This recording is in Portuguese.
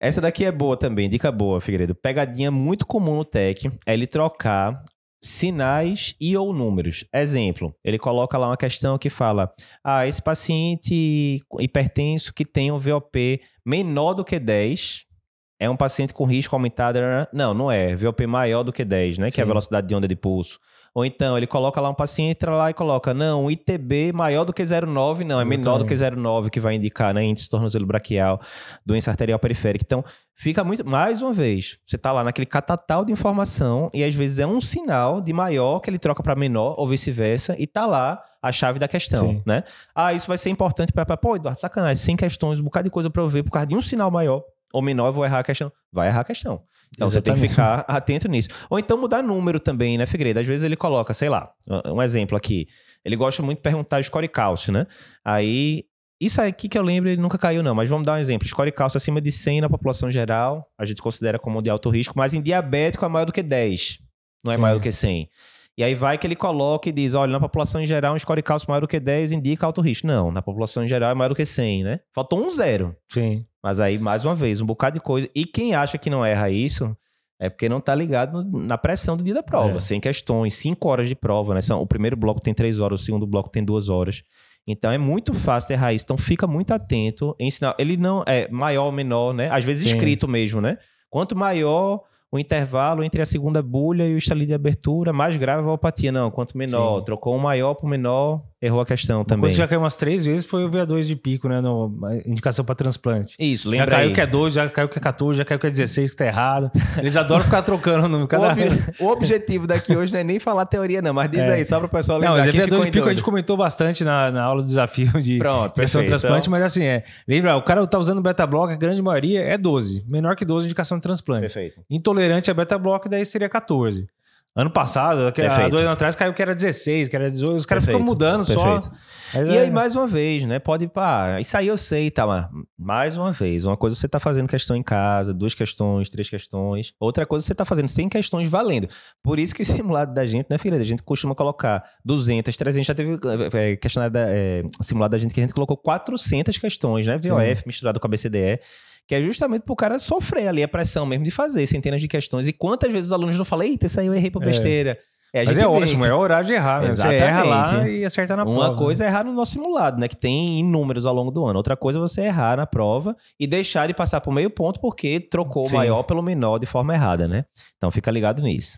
Essa daqui é boa também, dica boa, Figueiredo. Pegadinha muito comum no TEC é ele trocar sinais e ou números. Exemplo, ele coloca lá uma questão que fala: ah, esse paciente hipertenso que tem um VOP menor do que 10 é um paciente com risco aumentado. Não, não é. VOP maior do que 10, né? Sim. Que é a velocidade de onda de pulso. Ou então ele coloca lá um paciente, entra lá e coloca, não, ITB maior do que 0,9, não, é menor do que 0,9, que vai indicar, né, índice tornozelo braquial, doença arterial periférica. Então, fica muito, mais uma vez, você tá lá naquele catatal de informação e às vezes é um sinal de maior que ele troca para menor ou vice-versa e tá lá a chave da questão, Sim. né? Ah, isso vai ser importante para, pô, Eduardo, sacanagem, 100 questões, um bocado de coisa para eu ver por causa de um sinal maior ou menor, eu vou errar a questão. Vai errar a questão. Então Exatamente. você tem que ficar atento nisso. Ou então mudar número também, né, Figueiredo? Às vezes ele coloca, sei lá, um exemplo aqui. Ele gosta muito de perguntar score cálcio, né? Aí, isso aqui que eu lembro, ele nunca caiu, não. Mas vamos dar um exemplo. Score cálcio acima de 100 na população geral, a gente considera como de alto risco, mas em diabético é maior do que 10. Não é Sim. maior do que 100. E aí vai que ele coloca e diz, olha, na população em geral, um score cálcio maior do que 10 indica alto risco. Não, na população em geral é maior do que 100, né? Faltou um zero. Sim. Mas aí, mais uma vez, um bocado de coisa. E quem acha que não erra isso, é porque não tá ligado na pressão do dia da prova. É. 100 questões, 5 horas de prova, né? São, o primeiro bloco tem 3 horas, o segundo bloco tem 2 horas. Então é muito fácil errar isso. Então fica muito atento ensinar. Ele não é maior ou menor, né? Às vezes Sim. escrito mesmo, né? Quanto maior o intervalo entre a segunda bulha e o estalinho de abertura, mais grave a valpatia. Não, quanto menor. Sim. Trocou um maior para menor, errou a questão Uma também. Coisa que já caiu umas três vezes foi o VA2 de pico, né? No, indicação para transplante. Isso, lembra Já caiu aí. que é 12, já caiu que é 14, já caiu que é 16, que tá errado. Eles adoram ficar trocando o número. Cada... O, ob... o, objetivo daqui hoje não é nem falar teoria, não, mas diz é. aí, só para o pessoal lembrar. Não, mas VA2 de pico a gente comentou bastante na, na aula do desafio de Pronto, pressão transplante, então... mas assim, é. Lembra, o cara tá usando beta-block, a grande maioria é 12. Menor que 12 indicação de transplante. Perfeito. Intolerante a beta-block, daí seria 14. Ano passado, há dois anos atrás, caiu que era 16, que era 18. Os caras ficam mudando Perfeito. só. Mas e é... aí, mais uma vez, né? Pode, pá, isso aí eu sei, tá? Mas mais uma vez, uma coisa você tá fazendo questão em casa, duas questões, três questões. Outra coisa você tá fazendo 100 questões valendo. Por isso que o simulado da gente, né, filha? A gente costuma colocar 200, 300. Já teve é, questionário da, é, simulado da gente que a gente colocou 400 questões, né? VOF Sim. misturado com a BCDE que é justamente pro cara sofrer ali a pressão mesmo de fazer centenas de questões. E quantas vezes os alunos não falam, eita, isso aí eu errei por é. besteira. É. É, Mas é ótimo, é horário de errar, né? Exatamente. Você erra lá e acerta na Uma prova. Uma coisa é errar no nosso simulado, né? Que tem inúmeros ao longo do ano. Outra coisa é você errar na prova e deixar de passar por meio ponto porque trocou Sim. o maior pelo menor de forma errada, né? Então fica ligado nisso.